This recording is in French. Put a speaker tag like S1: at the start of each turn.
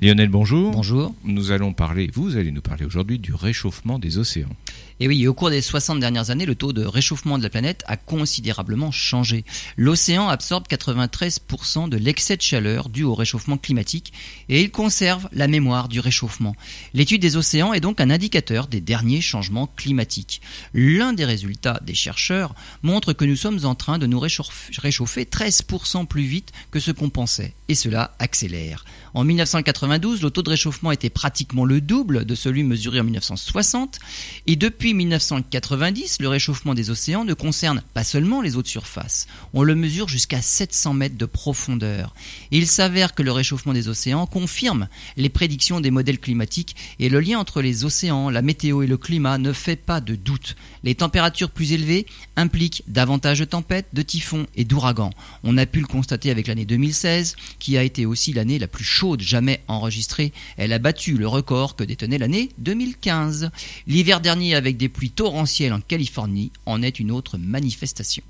S1: Lionel, bonjour.
S2: Bonjour.
S1: Nous allons parler, vous allez nous parler aujourd'hui du réchauffement des océans.
S2: Et oui, au cours des 60 dernières années, le taux de réchauffement de la planète a considérablement changé. L'océan absorbe 93% de l'excès de chaleur dû au réchauffement climatique et il conserve la mémoire du réchauffement. L'étude des océans est donc un indicateur des derniers changements climatiques. L'un des résultats des chercheurs montre que nous sommes en train de nous réchauffer 13% plus vite que ce qu'on pensait et cela accélère. En 1992, le taux de réchauffement était pratiquement le double de celui mesuré en 1960 et depuis 1990, le réchauffement des océans ne concerne pas seulement les eaux de surface, on le mesure jusqu'à 700 mètres de profondeur. il s'avère que le réchauffement des océans confirme les prédictions des modèles climatiques et le lien entre les océans, la météo et le climat ne fait pas de doute. Les températures plus élevées impliquent davantage de tempêtes, de typhons et d'ouragans. On a pu le constater avec l'année 2016, qui a été aussi l'année la plus chaude jamais enregistrée. Elle a battu le record que détenait l'année 2015. L'hiver dernier avec des pluies torrentielles en Californie en est une autre manifestation.